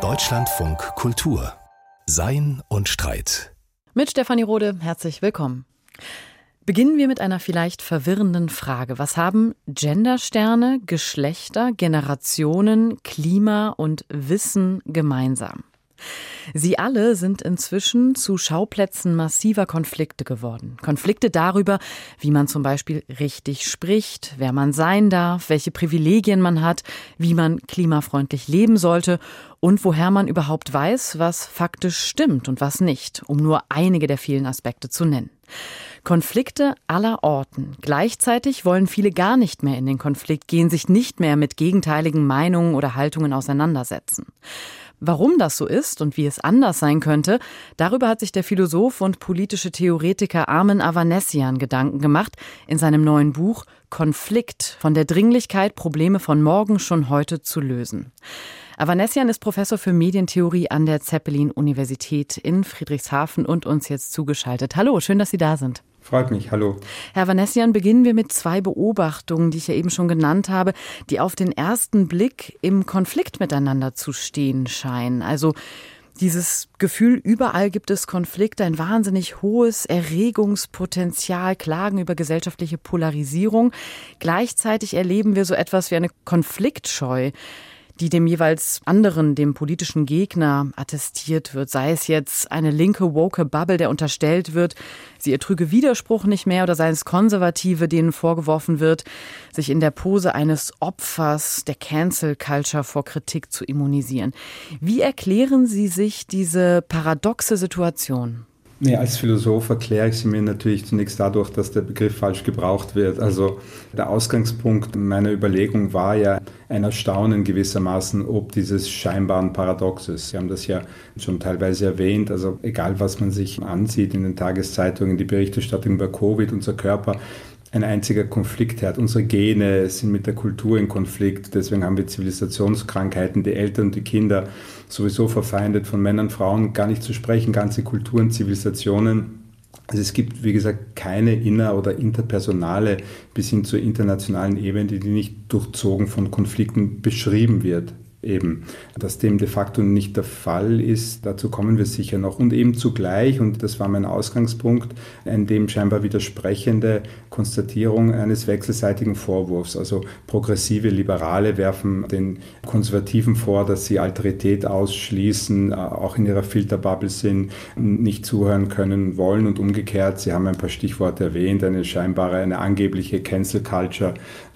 Deutschlandfunk Kultur Sein und Streit. Mit Stefanie Rode, herzlich willkommen. Beginnen wir mit einer vielleicht verwirrenden Frage. Was haben Gendersterne, Geschlechter, Generationen, Klima und Wissen gemeinsam? Sie alle sind inzwischen zu Schauplätzen massiver Konflikte geworden. Konflikte darüber, wie man zum Beispiel richtig spricht, wer man sein darf, welche Privilegien man hat, wie man klimafreundlich leben sollte und woher man überhaupt weiß, was faktisch stimmt und was nicht, um nur einige der vielen Aspekte zu nennen. Konflikte aller Orten. Gleichzeitig wollen viele gar nicht mehr in den Konflikt gehen, sich nicht mehr mit gegenteiligen Meinungen oder Haltungen auseinandersetzen. Warum das so ist und wie es anders sein könnte, darüber hat sich der Philosoph und politische Theoretiker Armin Avanesian Gedanken gemacht in seinem neuen Buch Konflikt von der Dringlichkeit, Probleme von morgen schon heute zu lösen. Avanesian ist Professor für Medientheorie an der Zeppelin-Universität in Friedrichshafen und uns jetzt zugeschaltet. Hallo, schön, dass Sie da sind. Freut mich, hallo. Herr Vanessian, beginnen wir mit zwei Beobachtungen, die ich ja eben schon genannt habe, die auf den ersten Blick im Konflikt miteinander zu stehen scheinen. Also dieses Gefühl, überall gibt es Konflikte, ein wahnsinnig hohes Erregungspotenzial, Klagen über gesellschaftliche Polarisierung. Gleichzeitig erleben wir so etwas wie eine Konfliktscheu die dem jeweils anderen, dem politischen Gegner attestiert wird, sei es jetzt eine linke woke Bubble, der unterstellt wird, sie ertrüge Widerspruch nicht mehr oder sei es Konservative, denen vorgeworfen wird, sich in der Pose eines Opfers der Cancel Culture vor Kritik zu immunisieren. Wie erklären Sie sich diese paradoxe Situation? Nee, als Philosoph erkläre ich sie mir natürlich zunächst dadurch, dass der Begriff falsch gebraucht wird. Also der Ausgangspunkt meiner Überlegung war ja ein Erstaunen gewissermaßen, ob dieses scheinbaren Paradoxes. Sie haben das ja schon teilweise erwähnt. Also egal, was man sich ansieht in den Tageszeitungen, die Berichterstattung über Covid, unser Körper, ein einziger Konfliktherd. Unsere Gene sind mit der Kultur in Konflikt. Deswegen haben wir Zivilisationskrankheiten, die Eltern und die Kinder sowieso verfeindet, von Männern, Frauen gar nicht zu sprechen, ganze Kulturen, Zivilisationen. Also es gibt, wie gesagt, keine inner- oder interpersonale bis hin zur internationalen Ebene, die nicht durchzogen von Konflikten beschrieben wird eben, dass dem de facto nicht der Fall ist, dazu kommen wir sicher noch. Und eben zugleich, und das war mein Ausgangspunkt, eine dem scheinbar widersprechende Konstatierung eines wechselseitigen Vorwurfs. Also progressive Liberale werfen den Konservativen vor, dass sie Alterität ausschließen, auch in ihrer Filterbubble sind, nicht zuhören können wollen und umgekehrt. Sie haben ein paar Stichworte erwähnt, eine scheinbare, eine angebliche Cancel Culture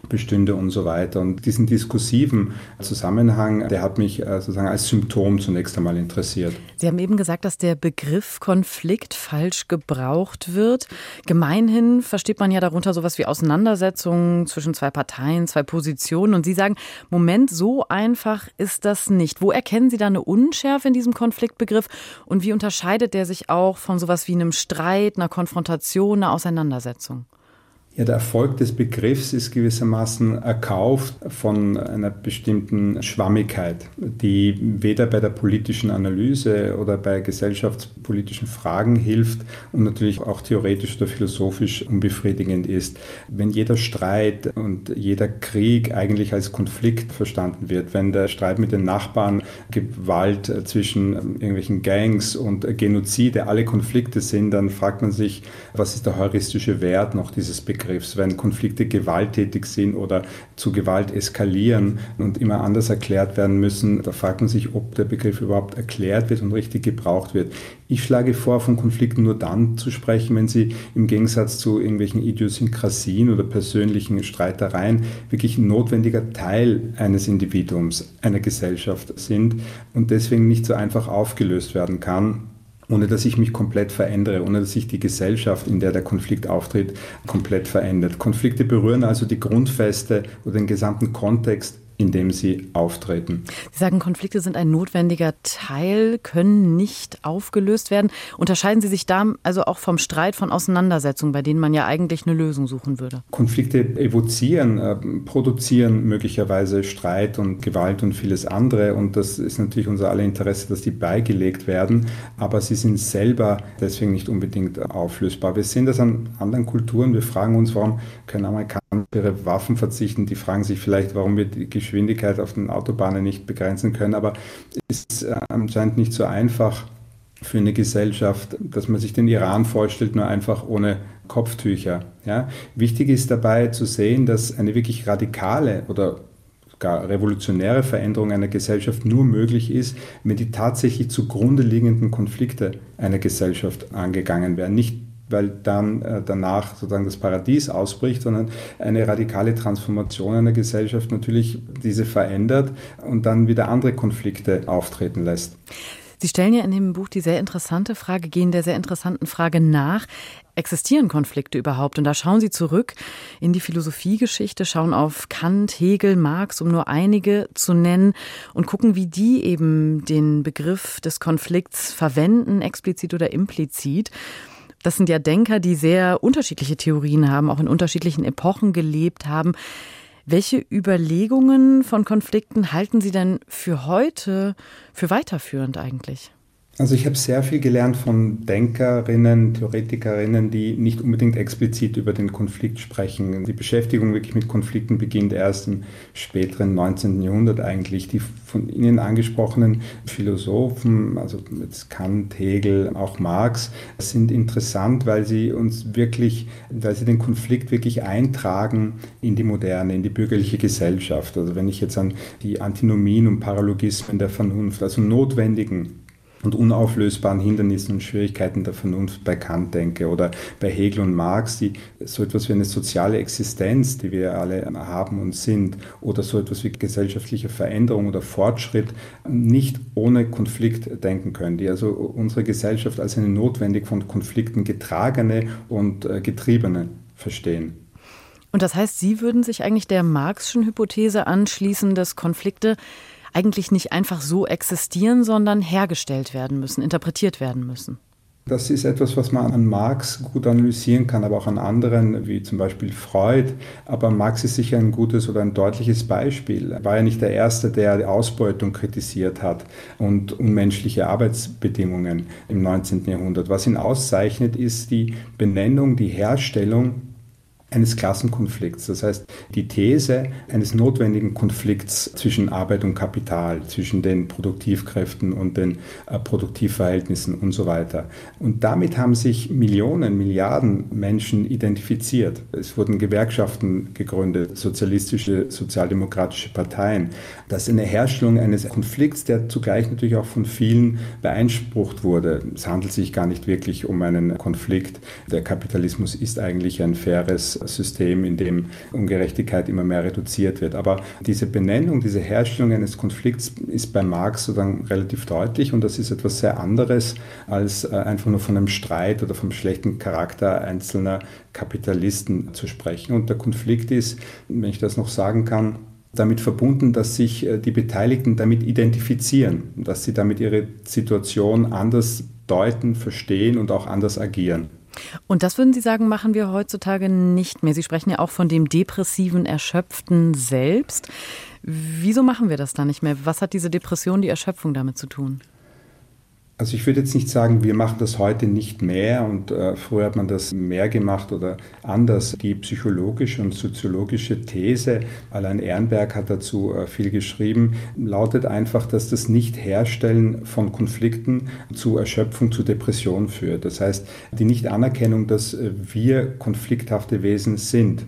bestünde und so weiter. Und diesen diskursiven Zusammenhang, der hat mich äh, sozusagen als Symptom zunächst einmal interessiert. Sie haben eben gesagt, dass der Begriff Konflikt falsch gebraucht wird. Gemeinhin versteht man ja darunter sowas wie Auseinandersetzungen zwischen zwei Parteien, zwei Positionen. Und Sie sagen, Moment, so einfach ist das nicht. Wo erkennen Sie da eine Unschärfe in diesem Konfliktbegriff? Und wie unterscheidet der sich auch von sowas wie einem Streit, einer Konfrontation, einer Auseinandersetzung? Ja, der Erfolg des Begriffs ist gewissermaßen erkauft von einer bestimmten Schwammigkeit, die weder bei der politischen Analyse oder bei gesellschaftspolitischen Fragen hilft und natürlich auch theoretisch oder philosophisch unbefriedigend ist. Wenn jeder Streit und jeder Krieg eigentlich als Konflikt verstanden wird, wenn der Streit mit den Nachbarn, Gewalt zwischen irgendwelchen Gangs und Genozide alle Konflikte sind, dann fragt man sich, was ist der heuristische Wert noch dieses Begriffs? Begriffs, wenn Konflikte gewalttätig sind oder zu Gewalt eskalieren und immer anders erklärt werden müssen, da fragt man sich, ob der Begriff überhaupt erklärt wird und richtig gebraucht wird. Ich schlage vor, von Konflikten nur dann zu sprechen, wenn sie im Gegensatz zu irgendwelchen Idiosynkrasien oder persönlichen Streitereien wirklich ein notwendiger Teil eines Individuums, einer Gesellschaft sind und deswegen nicht so einfach aufgelöst werden kann ohne dass ich mich komplett verändere, ohne dass sich die Gesellschaft, in der der Konflikt auftritt, komplett verändert. Konflikte berühren also die Grundfeste oder den gesamten Kontext in dem sie auftreten. Sie sagen, Konflikte sind ein notwendiger Teil, können nicht aufgelöst werden. Unterscheiden Sie sich da also auch vom Streit, von Auseinandersetzungen, bei denen man ja eigentlich eine Lösung suchen würde? Konflikte evozieren, äh, produzieren möglicherweise Streit und Gewalt und vieles andere. Und das ist natürlich unser aller Interesse, dass die beigelegt werden. Aber sie sind selber deswegen nicht unbedingt auflösbar. Wir sehen das an anderen Kulturen. Wir fragen uns, warum können Amerikaner ihre Waffen verzichten. Die fragen sich vielleicht, warum wir die Geschwindigkeit auf den Autobahnen nicht begrenzen können. Aber es ist äh, anscheinend nicht so einfach für eine Gesellschaft, dass man sich den Iran vorstellt, nur einfach ohne Kopftücher. Ja? Wichtig ist dabei zu sehen, dass eine wirklich radikale oder gar revolutionäre Veränderung einer Gesellschaft nur möglich ist, wenn die tatsächlich zugrunde liegenden Konflikte einer Gesellschaft angegangen werden. Nicht weil dann äh, danach sozusagen das Paradies ausbricht, sondern eine radikale Transformation einer Gesellschaft natürlich diese verändert und dann wieder andere Konflikte auftreten lässt. Sie stellen ja in dem Buch die sehr interessante Frage, gehen der sehr interessanten Frage nach, existieren Konflikte überhaupt? Und da schauen Sie zurück in die Philosophiegeschichte, schauen auf Kant, Hegel, Marx, um nur einige zu nennen, und gucken, wie die eben den Begriff des Konflikts verwenden, explizit oder implizit. Das sind ja Denker, die sehr unterschiedliche Theorien haben, auch in unterschiedlichen Epochen gelebt haben. Welche Überlegungen von Konflikten halten Sie denn für heute für weiterführend eigentlich? Also ich habe sehr viel gelernt von Denkerinnen, Theoretikerinnen, die nicht unbedingt explizit über den Konflikt sprechen. Die Beschäftigung wirklich mit Konflikten beginnt erst im späteren 19. Jahrhundert eigentlich. Die von Ihnen angesprochenen Philosophen, also jetzt Kant, Hegel, auch Marx, sind interessant, weil sie uns wirklich, weil sie den Konflikt wirklich eintragen in die moderne, in die bürgerliche Gesellschaft. Also wenn ich jetzt an die Antinomien und Paralogismen der Vernunft, also notwendigen und unauflösbaren Hindernissen und Schwierigkeiten der Vernunft bei Kant denke oder bei Hegel und Marx, die so etwas wie eine soziale Existenz, die wir alle haben und sind, oder so etwas wie gesellschaftliche Veränderung oder Fortschritt nicht ohne Konflikt denken können, die also unsere Gesellschaft als eine notwendig von Konflikten getragene und äh, getriebene verstehen. Und das heißt, Sie würden sich eigentlich der Marxischen Hypothese anschließen, dass Konflikte eigentlich nicht einfach so existieren, sondern hergestellt werden müssen, interpretiert werden müssen. Das ist etwas, was man an Marx gut analysieren kann, aber auch an anderen, wie zum Beispiel Freud. Aber Marx ist sicher ein gutes oder ein deutliches Beispiel. Er war ja nicht der Erste, der die Ausbeutung kritisiert hat und unmenschliche Arbeitsbedingungen im 19. Jahrhundert. Was ihn auszeichnet, ist die Benennung, die Herstellung eines Klassenkonflikts. Das heißt, die These eines notwendigen Konflikts zwischen Arbeit und Kapital, zwischen den Produktivkräften und den äh, Produktivverhältnissen und so weiter. Und damit haben sich Millionen, Milliarden Menschen identifiziert. Es wurden Gewerkschaften gegründet, sozialistische, sozialdemokratische Parteien. Das ist eine Herstellung eines Konflikts, der zugleich natürlich auch von vielen beeinsprucht wurde. Es handelt sich gar nicht wirklich um einen Konflikt. Der Kapitalismus ist eigentlich ein faires System, in dem Ungerechtigkeit immer mehr reduziert wird. Aber diese Benennung, diese Herstellung eines Konflikts ist bei Marx sozusagen relativ deutlich und das ist etwas sehr anderes als äh, einfach nur von einem Streit oder vom schlechten Charakter einzelner Kapitalisten zu sprechen. Und der Konflikt ist, wenn ich das noch sagen kann, damit verbunden, dass sich äh, die Beteiligten damit identifizieren, dass sie damit ihre Situation anders deuten, verstehen und auch anders agieren. Und das würden Sie sagen, machen wir heutzutage nicht mehr. Sie sprechen ja auch von dem depressiven, erschöpften Selbst. Wieso machen wir das da nicht mehr? Was hat diese Depression, die Erschöpfung damit zu tun? Also ich würde jetzt nicht sagen, wir machen das heute nicht mehr und äh, früher hat man das mehr gemacht oder anders. Die psychologische und soziologische These, allein Ehrenberg hat dazu äh, viel geschrieben, lautet einfach, dass das Nicht-Herstellen von Konflikten zu Erschöpfung, zu Depression führt. Das heißt, die Nicht-Anerkennung, dass äh, wir konflikthafte Wesen sind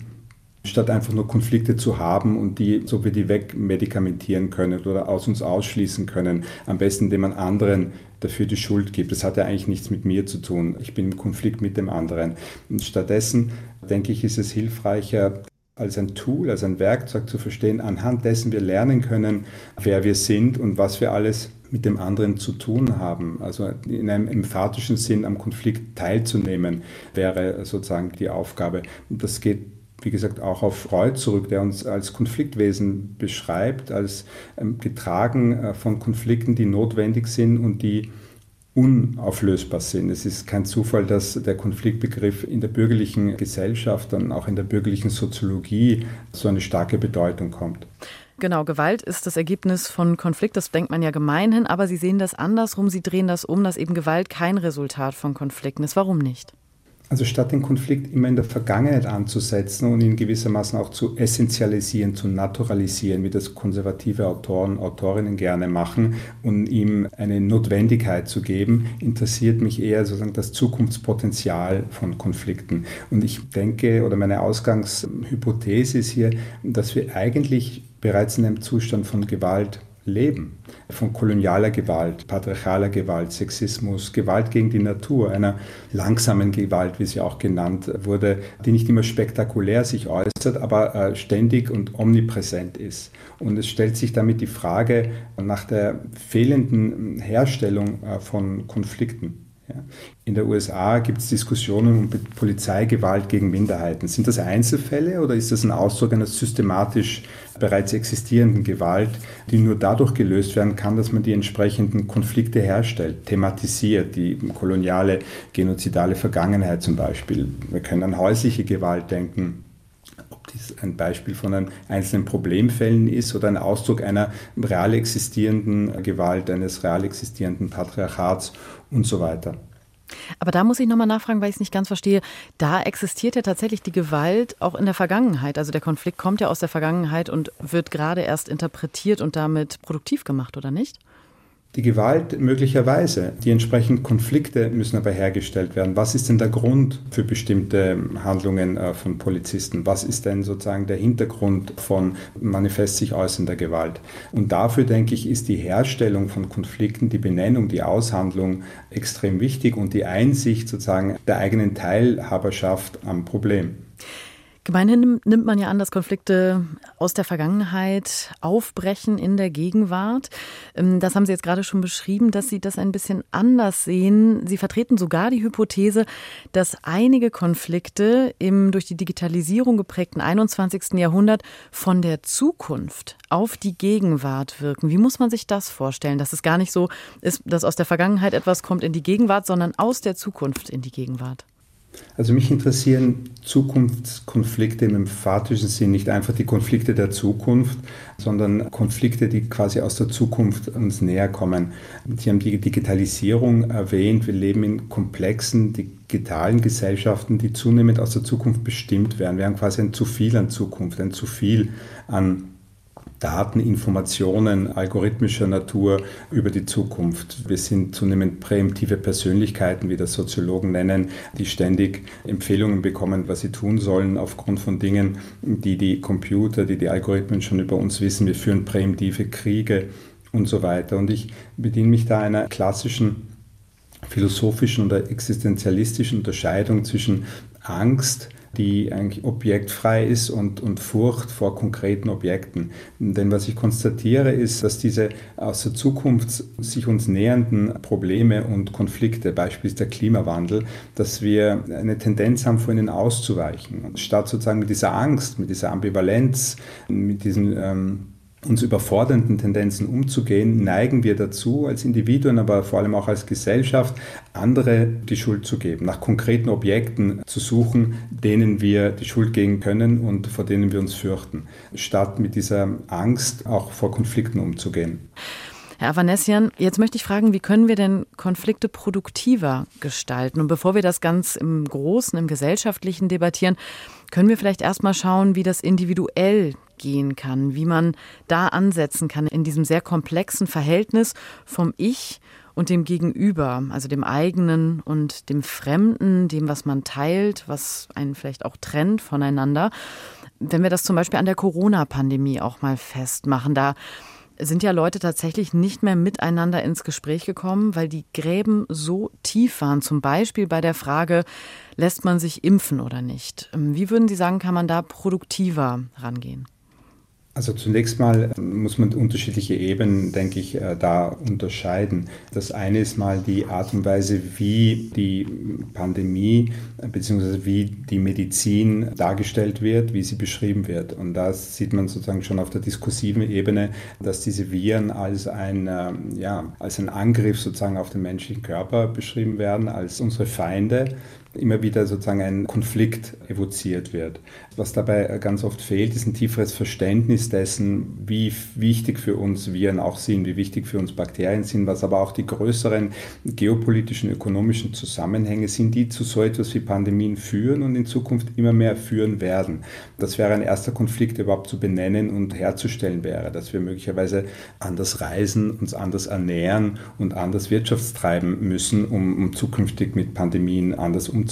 statt einfach nur Konflikte zu haben und die, so wie die wegmedikamentieren können oder aus uns ausschließen können. Am besten, indem man anderen dafür die Schuld gibt. Das hat ja eigentlich nichts mit mir zu tun. Ich bin im Konflikt mit dem anderen. Und stattdessen, denke ich, ist es hilfreicher, als ein Tool, als ein Werkzeug zu verstehen, anhand dessen wir lernen können, wer wir sind und was wir alles mit dem anderen zu tun haben. Also in einem emphatischen Sinn am Konflikt teilzunehmen, wäre sozusagen die Aufgabe. Das geht wie gesagt, auch auf Freud zurück, der uns als Konfliktwesen beschreibt, als ähm, getragen äh, von Konflikten, die notwendig sind und die unauflösbar sind. Es ist kein Zufall, dass der Konfliktbegriff in der bürgerlichen Gesellschaft und auch in der bürgerlichen Soziologie so eine starke Bedeutung kommt. Genau, Gewalt ist das Ergebnis von Konflikt, das denkt man ja gemeinhin, aber Sie sehen das andersrum, Sie drehen das um, dass eben Gewalt kein Resultat von Konflikten ist. Warum nicht? Also statt den Konflikt immer in der Vergangenheit anzusetzen und ihn gewissermaßen auch zu essentialisieren, zu naturalisieren, wie das konservative Autoren, Autorinnen gerne machen, und ihm eine Notwendigkeit zu geben, interessiert mich eher sozusagen das Zukunftspotenzial von Konflikten. Und ich denke, oder meine Ausgangshypothese ist hier, dass wir eigentlich bereits in einem Zustand von Gewalt leben. Von kolonialer Gewalt, patriarchaler Gewalt, Sexismus, Gewalt gegen die Natur, einer langsamen Gewalt, wie sie auch genannt wurde, die nicht immer spektakulär sich äußert, aber äh, ständig und omnipräsent ist. Und es stellt sich damit die Frage nach der fehlenden Herstellung äh, von Konflikten. In der USA gibt es Diskussionen um Polizeigewalt gegen Minderheiten. Sind das Einzelfälle oder ist das ein Ausdruck einer systematisch bereits existierenden Gewalt, die nur dadurch gelöst werden kann, dass man die entsprechenden Konflikte herstellt, thematisiert, die koloniale, genozidale Vergangenheit zum Beispiel. Wir können an häusliche Gewalt denken, ein Beispiel von einem einzelnen Problemfällen ist oder ein Ausdruck einer real existierenden Gewalt, eines real existierenden Patriarchats und so weiter. Aber da muss ich nochmal nachfragen, weil ich es nicht ganz verstehe. Da existiert ja tatsächlich die Gewalt auch in der Vergangenheit. Also der Konflikt kommt ja aus der Vergangenheit und wird gerade erst interpretiert und damit produktiv gemacht, oder nicht? Die Gewalt möglicherweise. Die entsprechenden Konflikte müssen aber hergestellt werden. Was ist denn der Grund für bestimmte Handlungen äh, von Polizisten? Was ist denn sozusagen der Hintergrund von manifest sich äußernder Gewalt? Und dafür, denke ich, ist die Herstellung von Konflikten, die Benennung, die Aushandlung extrem wichtig und die Einsicht sozusagen der eigenen Teilhaberschaft am Problem. Gemeinhin nimmt man ja an, dass Konflikte aus der Vergangenheit aufbrechen in der Gegenwart. Ähm, das haben Sie jetzt gerade schon beschrieben, dass Sie das ein bisschen anders sehen. Sie vertreten sogar die Hypothese, dass einige Konflikte im durch die Digitalisierung geprägten 21. Jahrhundert von der Zukunft auf die Gegenwart wirken. Wie muss man sich das vorstellen, dass es gar nicht so ist, dass aus der Vergangenheit etwas kommt in die Gegenwart, sondern aus der Zukunft in die Gegenwart? Also mich interessieren Zukunftskonflikte im emphatischen Sinn, nicht einfach die Konflikte der Zukunft, sondern Konflikte, die quasi aus der Zukunft uns näher kommen. Sie haben die Digitalisierung erwähnt. Wir leben in komplexen digitalen Gesellschaften, die zunehmend aus der Zukunft bestimmt werden. Wir haben quasi ein zu viel an Zukunft, ein zu viel an Daten, Informationen algorithmischer Natur über die Zukunft. Wir sind zunehmend präemptive Persönlichkeiten, wie das Soziologen nennen, die ständig Empfehlungen bekommen, was sie tun sollen aufgrund von Dingen, die die Computer, die die Algorithmen schon über uns wissen. Wir führen präemptive Kriege und so weiter. Und ich bediene mich da einer klassischen philosophischen oder existenzialistischen Unterscheidung zwischen Angst, die eigentlich objektfrei ist und, und Furcht vor konkreten Objekten. Denn was ich konstatiere, ist, dass diese aus der Zukunft sich uns nähernden Probleme und Konflikte, beispielsweise der Klimawandel, dass wir eine Tendenz haben, vor ihnen auszuweichen. Und statt sozusagen mit dieser Angst, mit dieser Ambivalenz, mit diesen ähm, uns überfordernden Tendenzen umzugehen, neigen wir dazu, als Individuen, aber vor allem auch als Gesellschaft, andere die Schuld zu geben, nach konkreten Objekten zu suchen, denen wir die Schuld geben können und vor denen wir uns fürchten, statt mit dieser Angst auch vor Konflikten umzugehen. Herr Avanessian, jetzt möchte ich fragen, wie können wir denn Konflikte produktiver gestalten? Und bevor wir das ganz im Großen, im Gesellschaftlichen debattieren, können wir vielleicht erstmal schauen, wie das individuell gehen kann, wie man da ansetzen kann in diesem sehr komplexen Verhältnis vom Ich und dem Gegenüber, also dem eigenen und dem Fremden, dem, was man teilt, was einen vielleicht auch trennt voneinander. Wenn wir das zum Beispiel an der Corona-Pandemie auch mal festmachen, da sind ja Leute tatsächlich nicht mehr miteinander ins Gespräch gekommen, weil die Gräben so tief waren. Zum Beispiel bei der Frage, lässt man sich impfen oder nicht? Wie würden Sie sagen, kann man da produktiver rangehen? Also zunächst mal muss man unterschiedliche Ebenen, denke ich, äh, da unterscheiden. Das eine ist mal die Art und Weise, wie die Pandemie bzw. wie die Medizin dargestellt wird, wie sie beschrieben wird. Und da sieht man sozusagen schon auf der diskursiven Ebene, dass diese Viren als ein, ähm, ja, als ein Angriff sozusagen auf den menschlichen Körper beschrieben werden, als unsere Feinde immer wieder sozusagen ein Konflikt evoziert wird. Was dabei ganz oft fehlt, ist ein tieferes Verständnis dessen, wie wichtig für uns Viren auch sind, wie wichtig für uns Bakterien sind, was aber auch die größeren geopolitischen, ökonomischen Zusammenhänge sind, die zu so etwas wie Pandemien führen und in Zukunft immer mehr führen werden. Das wäre ein erster Konflikt, überhaupt zu benennen und herzustellen wäre, dass wir möglicherweise anders reisen, uns anders ernähren und anders wirtschaftstreiben müssen, um, um zukünftig mit Pandemien anders umzugehen.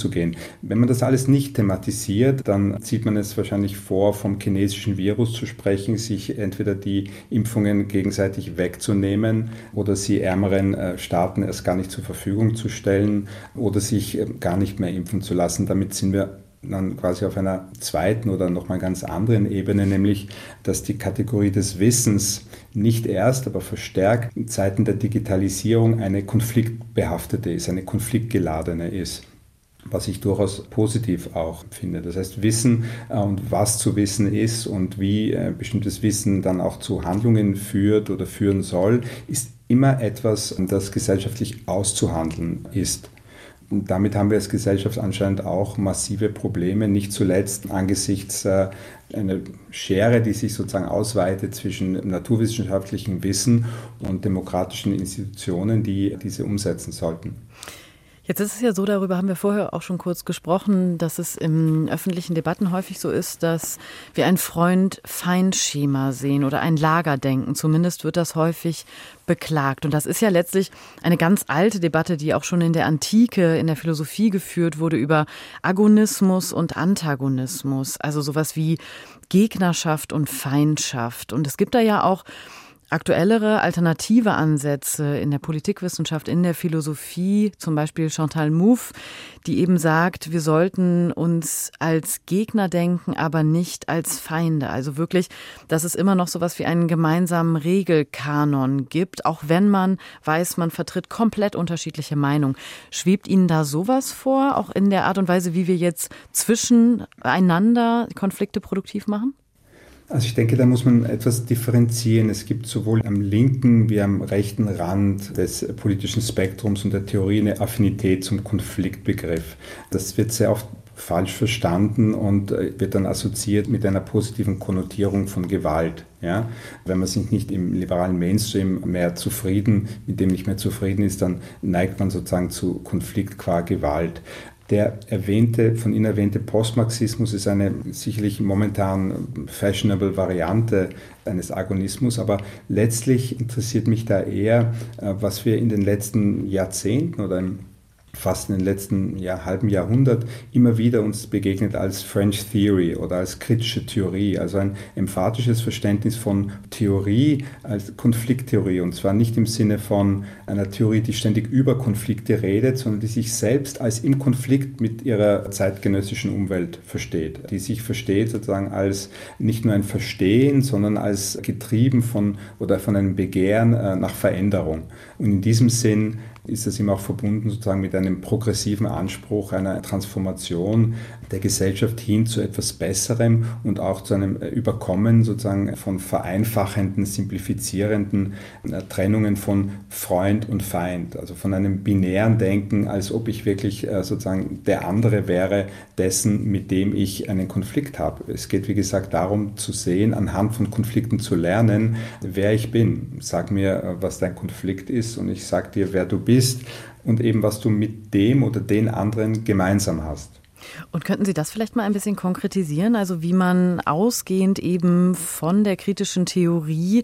Wenn man das alles nicht thematisiert, dann zieht man es wahrscheinlich vor, vom chinesischen Virus zu sprechen, sich entweder die Impfungen gegenseitig wegzunehmen oder sie ärmeren äh, Staaten erst gar nicht zur Verfügung zu stellen oder sich äh, gar nicht mehr impfen zu lassen. Damit sind wir dann quasi auf einer zweiten oder nochmal ganz anderen Ebene, nämlich dass die Kategorie des Wissens nicht erst, aber verstärkt in Zeiten der Digitalisierung eine konfliktbehaftete ist, eine konfliktgeladene ist was ich durchaus positiv auch finde. Das heißt, Wissen äh, und was zu wissen ist und wie äh, bestimmtes Wissen dann auch zu Handlungen führt oder führen soll, ist immer etwas, das gesellschaftlich auszuhandeln ist. Und damit haben wir als Gesellschaft anscheinend auch massive Probleme, nicht zuletzt angesichts äh, einer Schere, die sich sozusagen ausweitet zwischen naturwissenschaftlichem Wissen und demokratischen Institutionen, die diese umsetzen sollten. Jetzt ist es ja so, darüber haben wir vorher auch schon kurz gesprochen, dass es in öffentlichen Debatten häufig so ist, dass wir ein Freund-Feind-Schema sehen oder ein Lagerdenken. Zumindest wird das häufig beklagt. Und das ist ja letztlich eine ganz alte Debatte, die auch schon in der Antike, in der Philosophie geführt wurde über Agonismus und Antagonismus. Also sowas wie Gegnerschaft und Feindschaft. Und es gibt da ja auch aktuellere alternative Ansätze in der Politikwissenschaft, in der Philosophie, zum Beispiel Chantal Mouffe, die eben sagt, wir sollten uns als Gegner denken, aber nicht als Feinde. Also wirklich, dass es immer noch so was wie einen gemeinsamen Regelkanon gibt, auch wenn man weiß, man vertritt komplett unterschiedliche Meinungen. Schwebt Ihnen da sowas vor, auch in der Art und Weise, wie wir jetzt zwischeneinander Konflikte produktiv machen? Also ich denke, da muss man etwas differenzieren. Es gibt sowohl am linken wie am rechten Rand des politischen Spektrums und der Theorie eine Affinität zum Konfliktbegriff. Das wird sehr oft falsch verstanden und äh, wird dann assoziiert mit einer positiven Konnotierung von Gewalt. Ja? Wenn man sich nicht im liberalen Mainstream mehr zufrieden, mit dem nicht mehr zufrieden ist, dann neigt man sozusagen zu Konflikt qua Gewalt. Der erwähnte, von Ihnen erwähnte Postmarxismus ist eine sicherlich momentan fashionable Variante eines Agonismus, aber letztlich interessiert mich da eher, äh, was wir in den letzten Jahrzehnten oder im fast in den letzten ja, halben Jahrhundert immer wieder uns begegnet als French Theory oder als kritische Theorie, also ein emphatisches Verständnis von Theorie als Konflikttheorie und zwar nicht im Sinne von einer Theorie, die ständig über Konflikte redet, sondern die sich selbst als im Konflikt mit ihrer zeitgenössischen Umwelt versteht, die sich versteht sozusagen als nicht nur ein Verstehen, sondern als getrieben von oder von einem Begehren äh, nach Veränderung. Und in diesem Sinn ist das immer auch verbunden sozusagen mit einem progressiven Anspruch einer Transformation der Gesellschaft hin zu etwas Besserem und auch zu einem Überkommen sozusagen von vereinfachenden, simplifizierenden äh, Trennungen von Freund und Feind, also von einem binären Denken, als ob ich wirklich äh, sozusagen der andere wäre, dessen, mit dem ich einen Konflikt habe. Es geht, wie gesagt, darum zu sehen, anhand von Konflikten zu lernen, wer ich bin. Sag mir, äh, was dein Konflikt ist und ich sag dir, wer du bist und eben, was du mit dem oder den anderen gemeinsam hast. Und könnten Sie das vielleicht mal ein bisschen konkretisieren? Also wie man ausgehend eben von der kritischen Theorie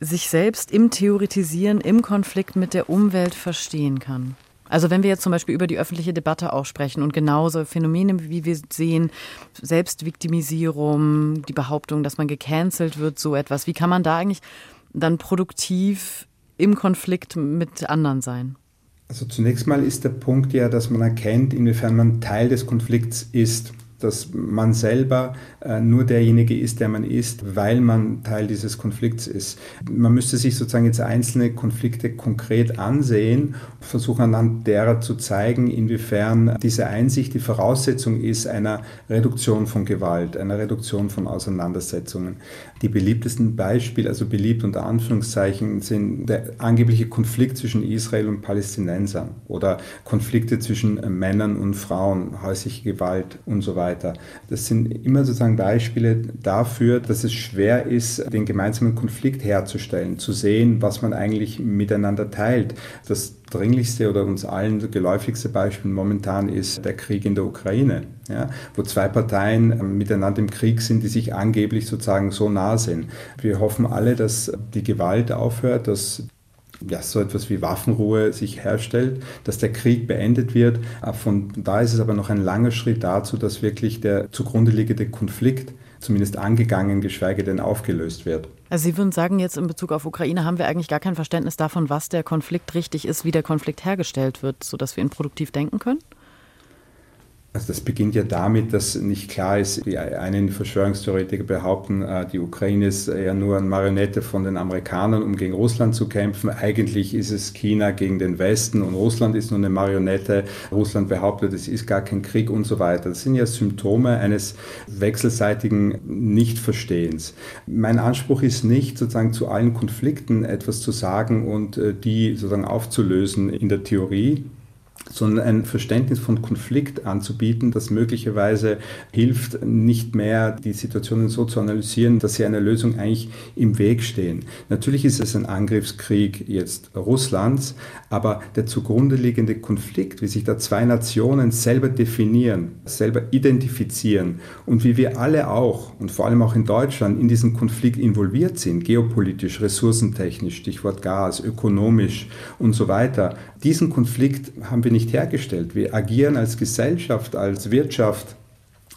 sich selbst im Theoretisieren, im Konflikt mit der Umwelt verstehen kann? Also wenn wir jetzt zum Beispiel über die öffentliche Debatte auch sprechen und genauso Phänomene, wie wir sehen, Selbstviktimisierung, die Behauptung, dass man gecancelt wird, so etwas, wie kann man da eigentlich dann produktiv im Konflikt mit anderen sein? Also zunächst mal ist der Punkt ja, dass man erkennt, inwiefern man Teil des Konflikts ist. dass man selber äh, nur derjenige ist, der man ist, weil man Teil dieses Konflikts ist. Man müsste sich sozusagen jetzt einzelne Konflikte konkret ansehen, versuchen anhand derer zu zeigen, inwiefern diese Einsicht die Voraussetzung ist einer Reduktion von Gewalt, einer Reduktion von Auseinandersetzungen. Die beliebtesten Beispiele, also beliebt unter Anführungszeichen, sind der angebliche Konflikt zwischen Israel und Palästinensern oder Konflikte zwischen Männern und Frauen, häusliche Gewalt und so weiter. Das sind immer sozusagen Beispiele dafür, dass es schwer ist, den gemeinsamen Konflikt herzustellen, zu sehen, was man eigentlich miteinander teilt. Das dringlichste oder uns allen geläufigste Beispiel momentan ist der Krieg in der Ukraine, ja, wo zwei Parteien ähm, miteinander im Krieg sind, die sich angeblich sozusagen so nah sind. Wir hoffen alle, dass die Gewalt aufhört, dass ja, so etwas wie Waffenruhe sich herstellt, dass der Krieg beendet wird. Äh, von da ist es aber noch ein langer Schritt dazu, dass wirklich der zugrunde liegende Konflikt zumindest angegangen, geschweige denn aufgelöst wird. Also Sie würden sagen, jetzt in Bezug auf Ukraine haben wir eigentlich gar kein Verständnis davon, was der Konflikt richtig ist, wie der Konflikt hergestellt wird, sodass wir ihn produktiv denken können? Also das beginnt ja damit, dass nicht klar ist, wie einige Verschwörungstheoretiker behaupten, äh, die Ukraine ist ja nur eine Marionette von den Amerikanern, um gegen Russland zu kämpfen. Eigentlich ist es China gegen den Westen und Russland ist nur eine Marionette. Russland behauptet, es ist gar kein Krieg und so weiter. Das sind ja Symptome eines wechselseitigen Nichtverstehens. Mein Anspruch ist nicht, sozusagen zu allen Konflikten etwas zu sagen und äh, die sozusagen aufzulösen in der Theorie sondern ein Verständnis von Konflikt anzubieten, das möglicherweise hilft, nicht mehr die Situationen so zu analysieren, dass sie einer Lösung eigentlich im Weg stehen. Natürlich ist es ein Angriffskrieg jetzt Russlands, aber der zugrunde liegende Konflikt, wie sich da zwei Nationen selber definieren, selber identifizieren und wie wir alle auch und vor allem auch in Deutschland in diesen Konflikt involviert sind, geopolitisch, ressourcentechnisch, Stichwort Gas, ökonomisch und so weiter. Diesen Konflikt haben wir nicht nicht hergestellt. Wir agieren als Gesellschaft, als Wirtschaft,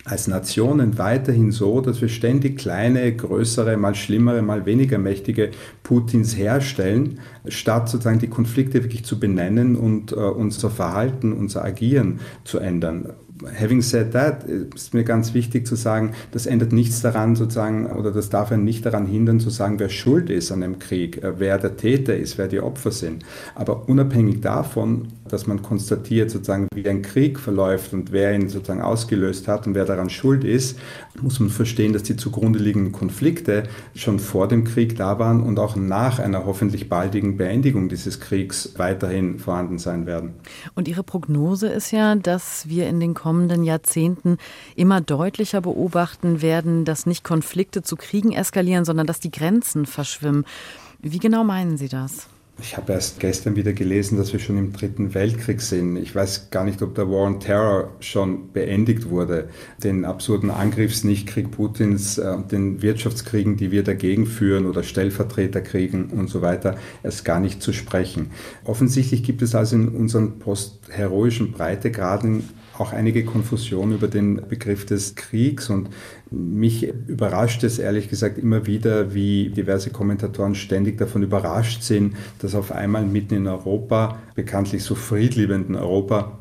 als Nationen weiterhin so, dass wir ständig kleine, größere, mal schlimmere, mal weniger mächtige Putins herstellen, statt sozusagen die Konflikte wirklich zu benennen und äh, unser Verhalten, unser Agieren zu ändern having said that, ist mir ganz wichtig zu sagen, das ändert nichts daran sozusagen, oder das darf einen nicht daran hindern zu sagen, wer schuld ist an dem Krieg, äh, wer der Täter ist, wer die Opfer sind. Aber unabhängig davon, dass man konstatiert sozusagen, wie ein Krieg verläuft und wer ihn sozusagen ausgelöst hat und wer daran schuld ist, muss man verstehen, dass die zugrunde liegenden Konflikte schon vor dem Krieg da waren und auch nach einer hoffentlich baldigen Beendigung dieses Kriegs weiterhin vorhanden sein werden. Und Ihre Prognose ist ja, dass wir in den kommenden Jahrzehnten immer deutlicher beobachten werden, dass nicht Konflikte zu Kriegen eskalieren, sondern dass die Grenzen verschwimmen. Wie genau meinen Sie das? Ich habe erst gestern wieder gelesen, dass wir schon im Dritten Weltkrieg sind. Ich weiß gar nicht, ob der War on Terror schon beendigt wurde. Den absurden Angriffsnichtkrieg Putins, äh, den Wirtschaftskriegen, die wir dagegen führen oder Stellvertreterkriegen und so weiter, erst gar nicht zu sprechen. Offensichtlich gibt es also in unseren postheroischen Breitegraden auch einige Konfusion über den Begriff des Kriegs und mich überrascht es ehrlich gesagt immer wieder, wie diverse Kommentatoren ständig davon überrascht sind, dass auf einmal mitten in Europa, bekanntlich so friedliebenden Europa,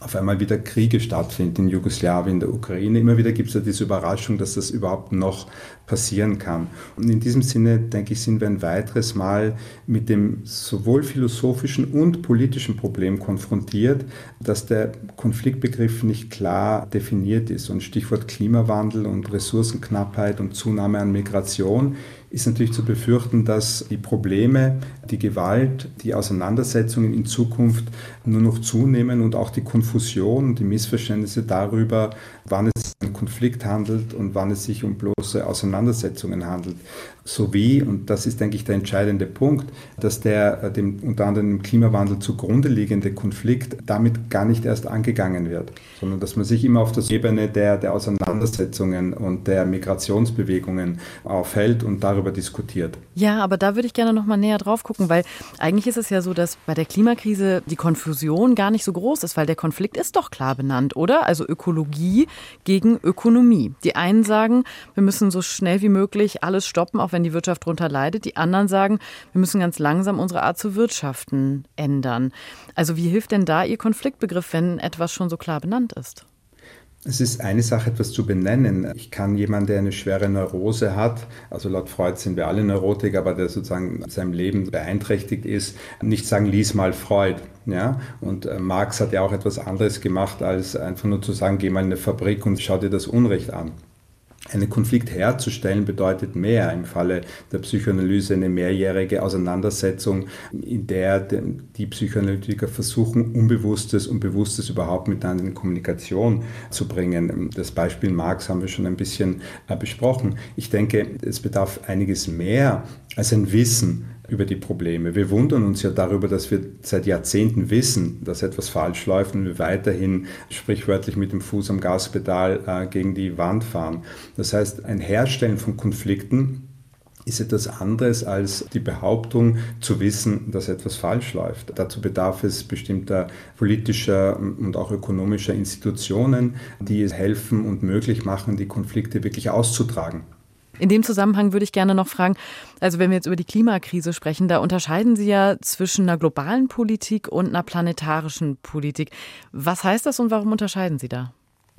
auf einmal wieder Kriege stattfinden in Jugoslawien, in der Ukraine. Immer wieder gibt es ja diese Überraschung, dass das überhaupt noch passieren kann. Und in diesem Sinne, denke ich, sind wir ein weiteres Mal mit dem sowohl philosophischen und politischen Problem konfrontiert, dass der Konfliktbegriff nicht klar definiert ist. Und Stichwort Klimawandel und Ressourcenknappheit und Zunahme an Migration ist natürlich zu befürchten, dass die Probleme, die Gewalt, die Auseinandersetzungen in Zukunft nur noch zunehmen und auch die Konfusion und die Missverständnisse darüber, wann es Konflikt handelt und wann es sich um bloße Auseinandersetzungen handelt. Sowie, und das ist, denke ich, der entscheidende Punkt, dass der äh, dem unter anderem im Klimawandel zugrunde liegende Konflikt damit gar nicht erst angegangen wird, sondern dass man sich immer auf der Ebene der, der Auseinandersetzungen und der Migrationsbewegungen aufhält und darüber diskutiert. Ja, aber da würde ich gerne noch mal näher drauf gucken, weil eigentlich ist es ja so, dass bei der Klimakrise die Konfusion gar nicht so groß ist, weil der Konflikt ist doch klar benannt, oder? Also Ökologie gegen Ökonomie. Die einen sagen, wir müssen so schnell wie möglich alles stoppen, auch wenn die Wirtschaft darunter leidet. Die anderen sagen, wir müssen ganz langsam unsere Art zu wirtschaften ändern. Also wie hilft denn da Ihr Konfliktbegriff, wenn etwas schon so klar benannt ist? Es ist eine Sache, etwas zu benennen. Ich kann jemanden, der eine schwere Neurose hat, also laut Freud sind wir alle Neurotik, aber der sozusagen seinem Leben beeinträchtigt ist, nicht sagen, lies mal Freud. Ja? Und äh, Marx hat ja auch etwas anderes gemacht, als einfach nur zu sagen, geh mal in eine Fabrik und schau dir das Unrecht an. Einen Konflikt herzustellen bedeutet mehr im Falle der Psychoanalyse eine mehrjährige Auseinandersetzung, in der die Psychoanalytiker versuchen, Unbewusstes und Bewusstes überhaupt miteinander in Kommunikation zu bringen. Das Beispiel Marx haben wir schon ein bisschen äh, besprochen. Ich denke, es bedarf einiges mehr als ein Wissen über die Probleme. Wir wundern uns ja darüber, dass wir seit Jahrzehnten wissen, dass etwas falsch läuft und wir weiterhin sprichwörtlich mit dem Fuß am Gaspedal äh, gegen die Wand fahren. Das heißt, ein Herstellen von Konflikten ist etwas anderes als die Behauptung zu wissen, dass etwas falsch läuft. Dazu bedarf es bestimmter politischer und auch ökonomischer Institutionen, die es helfen und möglich machen, die Konflikte wirklich auszutragen. In dem Zusammenhang würde ich gerne noch fragen, also wenn wir jetzt über die Klimakrise sprechen, da unterscheiden Sie ja zwischen einer globalen Politik und einer planetarischen Politik. Was heißt das und warum unterscheiden Sie da?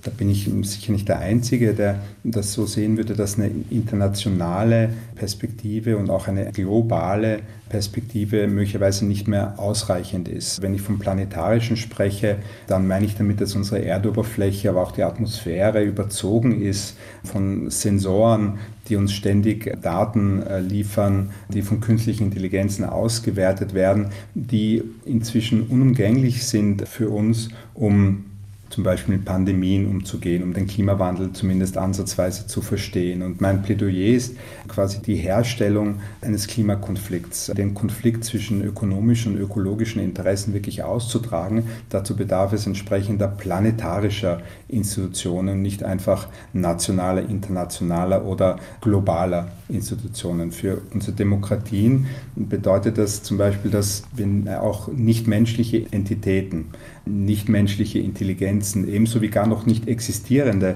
Da bin ich sicher nicht der Einzige, der das so sehen würde, dass eine internationale Perspektive und auch eine globale Perspektive möglicherweise nicht mehr ausreichend ist. Wenn ich vom Planetarischen spreche, dann meine ich damit, dass unsere Erdoberfläche, aber auch die Atmosphäre überzogen ist von Sensoren, die uns ständig Daten äh, liefern, die von künstlichen Intelligenzen ausgewertet werden, die inzwischen unumgänglich sind für uns, um zum Beispiel mit Pandemien umzugehen, um den Klimawandel zumindest ansatzweise zu verstehen. Und mein Plädoyer ist quasi die Herstellung eines Klimakonflikts, den Konflikt zwischen ökonomischen und ökologischen Interessen wirklich auszutragen. Dazu bedarf es entsprechender planetarischer Institutionen, nicht einfach nationaler, internationaler oder globaler Institutionen. Für unsere Demokratien bedeutet das zum Beispiel, dass wir auch nichtmenschliche Entitäten, nichtmenschliche Intelligenzen, ebenso wie gar noch nicht existierende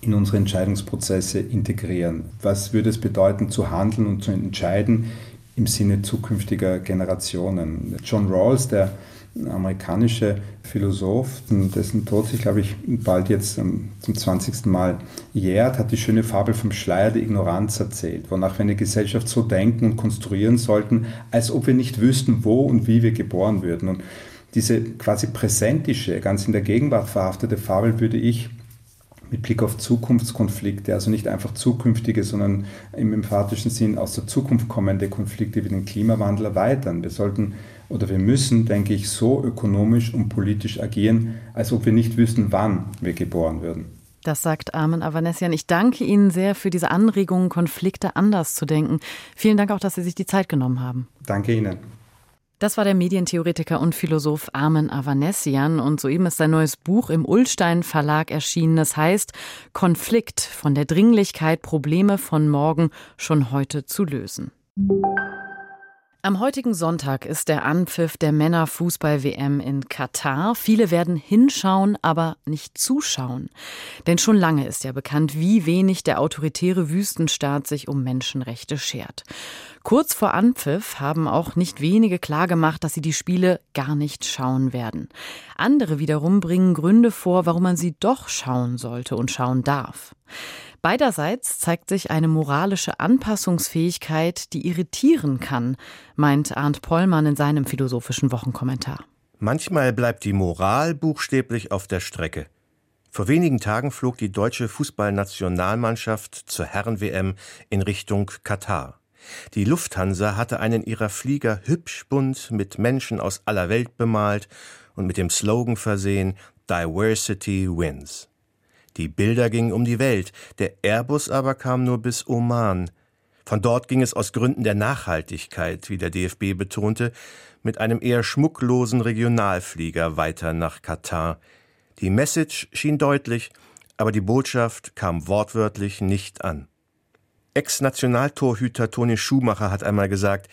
in unsere Entscheidungsprozesse integrieren. Was würde es bedeuten, zu handeln und zu entscheiden im Sinne zukünftiger Generationen? John Rawls, der amerikanische Philosoph, dessen Tod sich, glaube ich, bald jetzt zum 20. Mal jährt, hat die schöne Fabel vom Schleier der Ignoranz erzählt, wonach wir eine Gesellschaft so denken und konstruieren sollten, als ob wir nicht wüssten, wo und wie wir geboren würden. Und diese quasi präsentische, ganz in der Gegenwart verhaftete Fabel würde ich mit Blick auf Zukunftskonflikte, also nicht einfach zukünftige, sondern im emphatischen Sinn aus der Zukunft kommende Konflikte wie den Klimawandel erweitern. Wir sollten oder wir müssen, denke ich, so ökonomisch und politisch agieren, als ob wir nicht wüssten, wann wir geboren würden. Das sagt Armin Avanesian. Ich danke Ihnen sehr für diese Anregungen, Konflikte anders zu denken. Vielen Dank auch, dass Sie sich die Zeit genommen haben. Danke Ihnen. Das war der Medientheoretiker und Philosoph Armin Avanesian und soeben ist sein neues Buch im Ullstein Verlag erschienen. Es heißt Konflikt von der Dringlichkeit, Probleme von morgen schon heute zu lösen. Am heutigen Sonntag ist der Anpfiff der Männerfußball-WM in Katar. Viele werden hinschauen, aber nicht zuschauen. Denn schon lange ist ja bekannt, wie wenig der autoritäre Wüstenstaat sich um Menschenrechte schert. Kurz vor Anpfiff haben auch nicht wenige klargemacht, dass sie die Spiele gar nicht schauen werden. Andere wiederum bringen Gründe vor, warum man sie doch schauen sollte und schauen darf. Beiderseits zeigt sich eine moralische Anpassungsfähigkeit, die irritieren kann, meint Arndt Pollmann in seinem philosophischen Wochenkommentar. Manchmal bleibt die Moral buchstäblich auf der Strecke. Vor wenigen Tagen flog die deutsche Fußballnationalmannschaft zur Herren-WM in Richtung Katar. Die Lufthansa hatte einen ihrer Flieger hübsch bunt mit Menschen aus aller Welt bemalt und mit dem Slogan versehen Diversity wins. Die Bilder gingen um die Welt, der Airbus aber kam nur bis Oman. Von dort ging es aus Gründen der Nachhaltigkeit, wie der DFB betonte, mit einem eher schmucklosen Regionalflieger weiter nach Katar. Die Message schien deutlich, aber die Botschaft kam wortwörtlich nicht an. Ex-Nationaltorhüter Toni Schumacher hat einmal gesagt,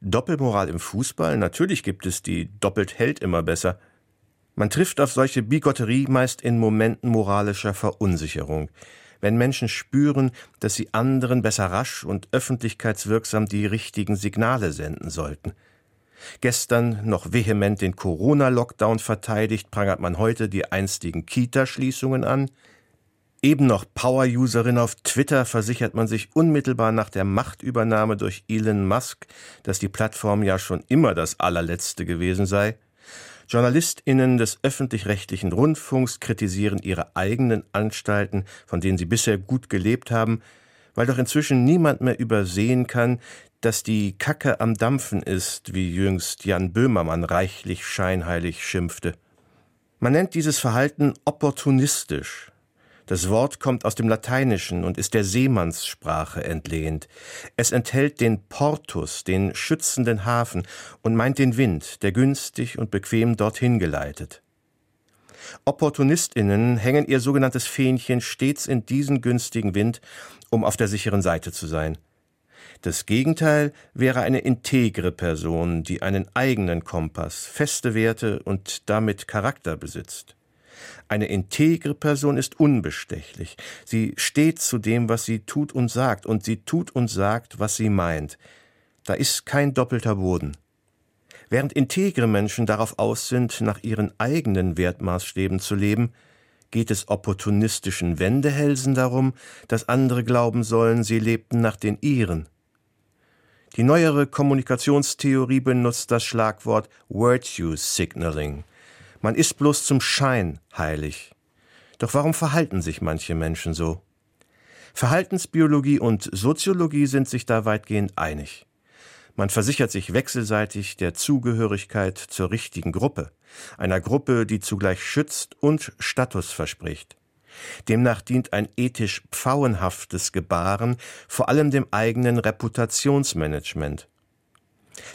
Doppelmoral im Fußball, natürlich gibt es die, doppelt hält immer besser. Man trifft auf solche Bigotterie meist in Momenten moralischer Verunsicherung, wenn Menschen spüren, dass sie anderen besser rasch und öffentlichkeitswirksam die richtigen Signale senden sollten. Gestern noch vehement den Corona-Lockdown verteidigt, prangert man heute die einstigen Kita-Schließungen an. Eben noch Power-Userin auf Twitter versichert man sich unmittelbar nach der Machtübernahme durch Elon Musk, dass die Plattform ja schon immer das allerletzte gewesen sei. JournalistInnen des öffentlich-rechtlichen Rundfunks kritisieren ihre eigenen Anstalten, von denen sie bisher gut gelebt haben, weil doch inzwischen niemand mehr übersehen kann, dass die Kacke am Dampfen ist, wie jüngst Jan Böhmermann reichlich scheinheilig schimpfte. Man nennt dieses Verhalten opportunistisch. Das Wort kommt aus dem Lateinischen und ist der Seemannssprache entlehnt. Es enthält den Portus, den schützenden Hafen, und meint den Wind, der günstig und bequem dorthin geleitet. Opportunistinnen hängen ihr sogenanntes Fähnchen stets in diesen günstigen Wind, um auf der sicheren Seite zu sein. Das Gegenteil wäre eine integre Person, die einen eigenen Kompass, feste Werte und damit Charakter besitzt. Eine integre Person ist unbestechlich. Sie steht zu dem, was sie tut und sagt, und sie tut und sagt, was sie meint. Da ist kein doppelter Boden. Während integre Menschen darauf aus sind, nach ihren eigenen Wertmaßstäben zu leben, geht es opportunistischen Wendehälsen darum, dass andere glauben sollen, sie lebten nach den ihren. Die neuere Kommunikationstheorie benutzt das Schlagwort Virtue Signaling – man ist bloß zum Schein heilig. Doch warum verhalten sich manche Menschen so? Verhaltensbiologie und Soziologie sind sich da weitgehend einig. Man versichert sich wechselseitig der Zugehörigkeit zur richtigen Gruppe, einer Gruppe, die zugleich schützt und Status verspricht. Demnach dient ein ethisch pfauenhaftes Gebaren vor allem dem eigenen Reputationsmanagement.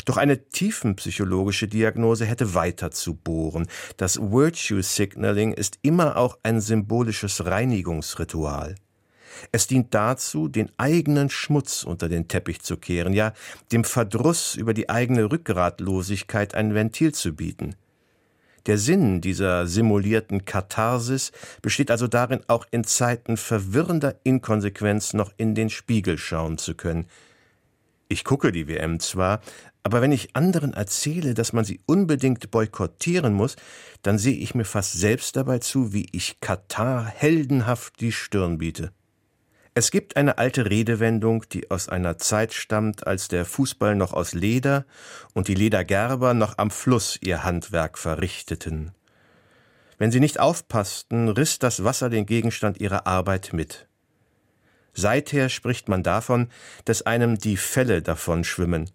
Doch eine tiefenpsychologische Diagnose hätte weiter zu bohren. Das Virtue Signaling ist immer auch ein symbolisches Reinigungsritual. Es dient dazu, den eigenen Schmutz unter den Teppich zu kehren, ja dem Verdruss über die eigene Rückgratlosigkeit ein Ventil zu bieten. Der Sinn dieser simulierten Katharsis besteht also darin, auch in Zeiten verwirrender Inkonsequenz noch in den Spiegel schauen zu können. Ich gucke die WM zwar, aber wenn ich anderen erzähle, dass man sie unbedingt boykottieren muss, dann sehe ich mir fast selbst dabei zu, wie ich Katar heldenhaft die Stirn biete. Es gibt eine alte Redewendung, die aus einer Zeit stammt, als der Fußball noch aus Leder und die Ledergerber noch am Fluss ihr Handwerk verrichteten. Wenn sie nicht aufpassten, riss das Wasser den Gegenstand ihrer Arbeit mit. Seither spricht man davon, dass einem die Felle davon schwimmen,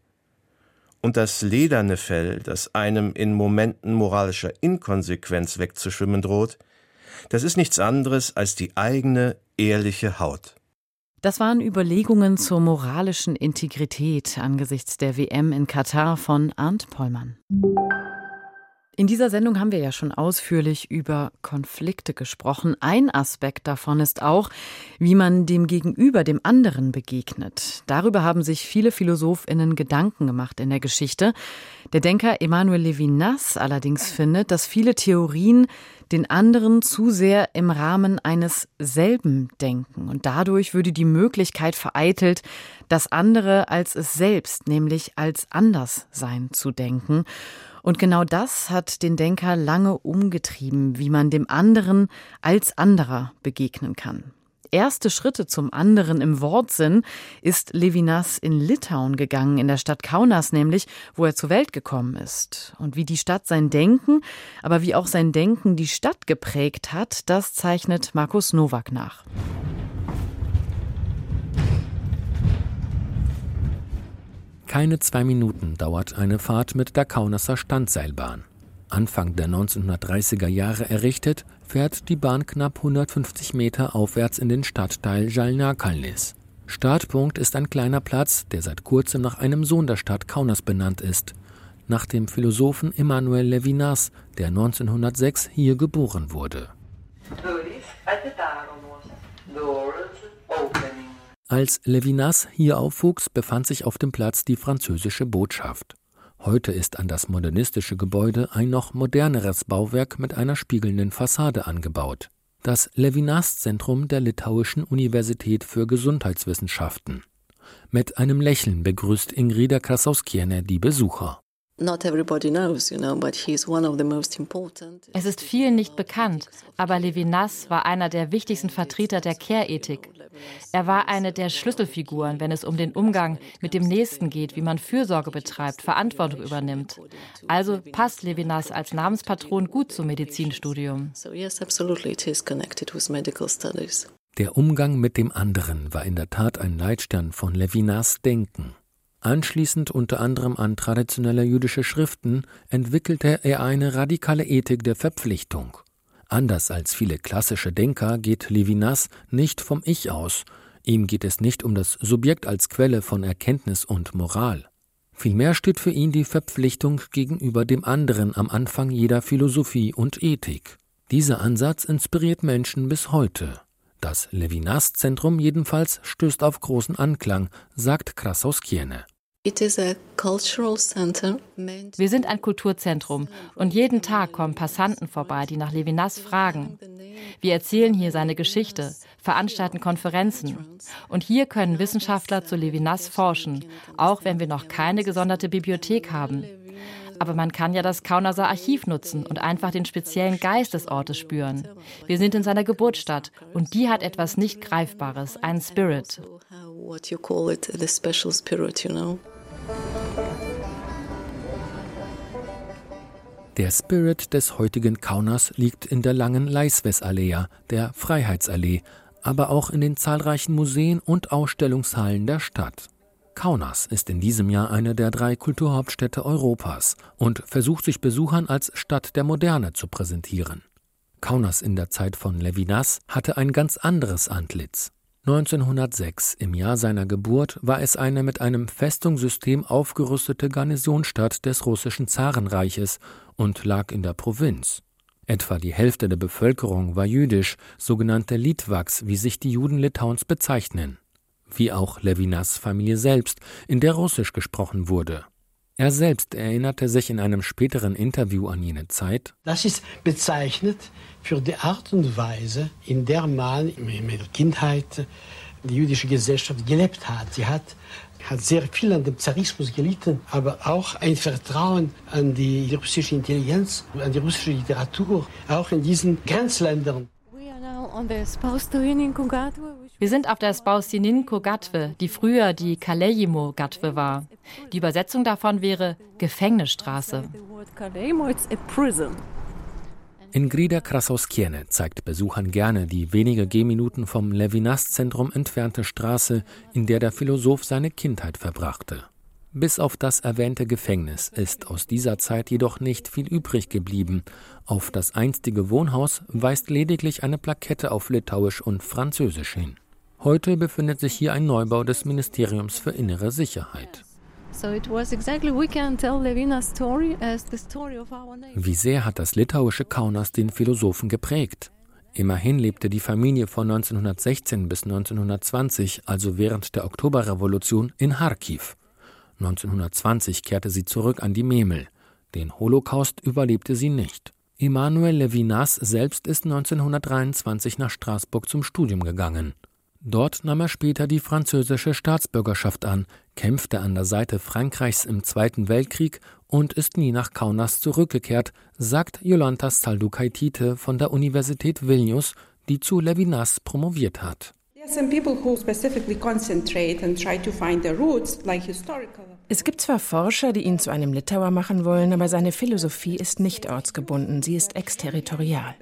und das lederne Fell, das einem in Momenten moralischer Inkonsequenz wegzuschwimmen droht, das ist nichts anderes als die eigene ehrliche Haut. Das waren Überlegungen zur moralischen Integrität angesichts der WM in Katar von Arndt Pollmann. In dieser Sendung haben wir ja schon ausführlich über Konflikte gesprochen. Ein Aspekt davon ist auch, wie man dem Gegenüber, dem anderen begegnet. Darüber haben sich viele Philosophinnen Gedanken gemacht in der Geschichte. Der Denker Emmanuel Levinas allerdings findet, dass viele Theorien den anderen zu sehr im Rahmen eines selben denken und dadurch würde die Möglichkeit vereitelt, das andere als es selbst, nämlich als anders sein zu denken. Und genau das hat den Denker lange umgetrieben, wie man dem anderen als anderer begegnen kann. Erste Schritte zum anderen im Wortsinn ist Levinas in Litauen gegangen, in der Stadt Kaunas nämlich, wo er zur Welt gekommen ist. Und wie die Stadt sein Denken, aber wie auch sein Denken die Stadt geprägt hat, das zeichnet Markus Nowak nach. Keine zwei Minuten dauert eine Fahrt mit der Kaunasser Standseilbahn. Anfang der 1930er Jahre errichtet, fährt die Bahn knapp 150 Meter aufwärts in den Stadtteil Jalnakalnis. Startpunkt ist ein kleiner Platz, der seit kurzem nach einem Sohn der Stadt Kaunas benannt ist, nach dem Philosophen Emanuel Levinas, der 1906 hier geboren wurde. Als Levinas hier aufwuchs, befand sich auf dem Platz die französische Botschaft. Heute ist an das modernistische Gebäude ein noch moderneres Bauwerk mit einer spiegelnden Fassade angebaut. Das Levinas-Zentrum der Litauischen Universität für Gesundheitswissenschaften. Mit einem Lächeln begrüßt Ingrida Krasauskiene die Besucher. Es ist vielen nicht bekannt, aber Levinas war einer der wichtigsten Vertreter der Care-Ethik. Er war eine der Schlüsselfiguren, wenn es um den Umgang mit dem Nächsten geht, wie man Fürsorge betreibt, Verantwortung übernimmt. Also passt Levinas als Namenspatron gut zum Medizinstudium. Der Umgang mit dem anderen war in der Tat ein Leitstern von Levinas Denken. Anschließend unter anderem an traditionelle jüdische Schriften entwickelte er eine radikale Ethik der Verpflichtung. Anders als viele klassische Denker geht Levinas nicht vom Ich aus, ihm geht es nicht um das Subjekt als Quelle von Erkenntnis und Moral. Vielmehr steht für ihn die Verpflichtung gegenüber dem anderen am Anfang jeder Philosophie und Ethik. Dieser Ansatz inspiriert Menschen bis heute. Das Levinas-Zentrum jedenfalls stößt auf großen Anklang, sagt Krasauskiene. Wir sind ein Kulturzentrum und jeden Tag kommen Passanten vorbei, die nach Levinas fragen. Wir erzählen hier seine Geschichte, veranstalten Konferenzen. Und hier können Wissenschaftler zu Levinas forschen, auch wenn wir noch keine gesonderte Bibliothek haben. Aber man kann ja das Kaunaser Archiv nutzen und einfach den speziellen Geist des Ortes spüren. Wir sind in seiner Geburtsstadt und die hat etwas nicht Greifbares, einen Spirit. Der Spirit des heutigen Kaunas liegt in der langen Leiswes-Allee, der Freiheitsallee, aber auch in den zahlreichen Museen und Ausstellungshallen der Stadt. Kaunas ist in diesem Jahr eine der drei Kulturhauptstädte Europas und versucht sich Besuchern als Stadt der Moderne zu präsentieren. Kaunas in der Zeit von Levinas hatte ein ganz anderes Antlitz. 1906, im Jahr seiner Geburt, war es eine mit einem Festungssystem aufgerüstete Garnisonstadt des russischen Zarenreiches und lag in der Provinz. Etwa die Hälfte der Bevölkerung war jüdisch, sogenannte Litwaks, wie sich die Juden Litauens bezeichnen wie auch Levinas Familie selbst, in der Russisch gesprochen wurde. Er selbst erinnerte sich in einem späteren Interview an jene Zeit. Das ist bezeichnet für die Art und Weise, in der man in der Kindheit die jüdische Gesellschaft gelebt hat. Sie hat, hat sehr viel an dem Zarismus gelitten, aber auch ein Vertrauen an die russische Intelligenz, an die russische Literatur, auch in diesen Grenzländern. Wir sind auf der Spausininko Gatwe, die früher die Kalejimo Gatwe war. Die Übersetzung davon wäre Gefängnisstraße. Ingrida Krasauskiene zeigt Besuchern gerne die wenige Gehminuten vom Levinas-Zentrum entfernte Straße, in der der Philosoph seine Kindheit verbrachte. Bis auf das erwähnte Gefängnis ist aus dieser Zeit jedoch nicht viel übrig geblieben. Auf das einstige Wohnhaus weist lediglich eine Plakette auf Litauisch und Französisch hin. Heute befindet sich hier ein Neubau des Ministeriums für innere Sicherheit. Wie sehr hat das litauische Kaunas den Philosophen geprägt? Immerhin lebte die Familie von 1916 bis 1920, also während der Oktoberrevolution, in Kharkiv. 1920 kehrte sie zurück an die Memel. Den Holocaust überlebte sie nicht. Emmanuel Levinas selbst ist 1923 nach Straßburg zum Studium gegangen. Dort nahm er später die französische Staatsbürgerschaft an, kämpfte an der Seite Frankreichs im Zweiten Weltkrieg und ist nie nach Kaunas zurückgekehrt, sagt Jolantas Saldukaitite von der Universität Vilnius, die zu Levinas promoviert hat. Es gibt zwar Forscher, die ihn zu einem Litauer machen wollen, aber seine Philosophie ist nicht ortsgebunden, sie ist exterritorial.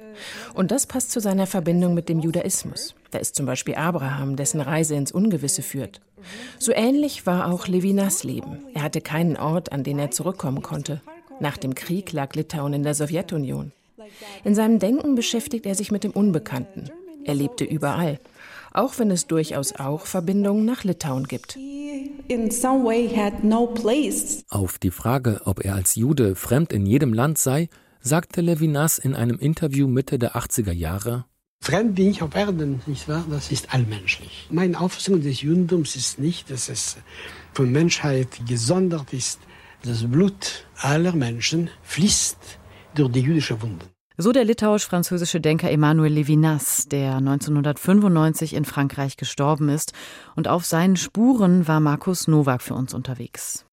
Und das passt zu seiner Verbindung mit dem Judaismus. Da ist zum Beispiel Abraham, dessen Reise ins Ungewisse führt. So ähnlich war auch Levinas Leben. Er hatte keinen Ort, an den er zurückkommen konnte. Nach dem Krieg lag Litauen in der Sowjetunion. In seinem Denken beschäftigt er sich mit dem Unbekannten. Er lebte überall auch wenn es durchaus auch Verbindungen nach Litauen gibt. Auf die Frage, ob er als Jude fremd in jedem Land sei, sagte Levinas in einem Interview Mitte der 80er Jahre, Fremd bin ich auf Erden, nicht wahr? Das ist allmenschlich. Meine Auffassung des Judentums ist nicht, dass es von Menschheit gesondert ist. Das Blut aller Menschen fließt durch die jüdische Wunden. So der litauisch-französische Denker Emmanuel Levinas, der 1995 in Frankreich gestorben ist. Und auf seinen Spuren war Markus Nowak für uns unterwegs.